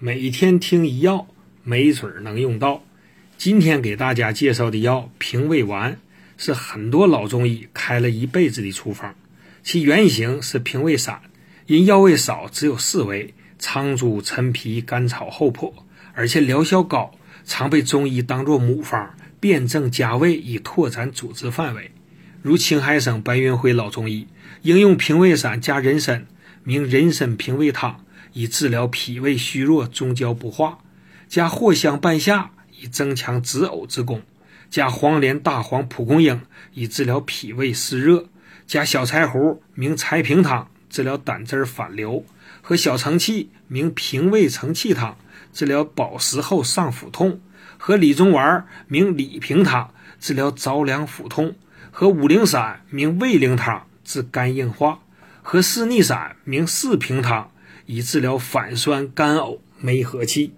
每天听一药，没准能用到。今天给大家介绍的药平胃丸，是很多老中医开了一辈子的处方。其原型是平胃散，因药味少，只有四味：苍术、陈皮、甘草、厚朴，而且疗效高，常被中医当作母方，辨证加味以拓展组织范围。如青海省白云会老中医应用平胃散加人参，名人参平胃汤。以治疗脾胃虚弱、中焦不化，加藿香半夏以增强止呕之功；加黄连、大黄、蒲公英以治疗脾胃湿热；加小柴胡名柴平汤治疗胆汁反流；和小承气名平胃承气汤治疗饱食后上腹痛；和理中丸名理平汤治疗着凉腹痛；和五苓散名胃苓汤治肝硬化；和四逆散名四平汤。以治疗反酸、干呕、没和气。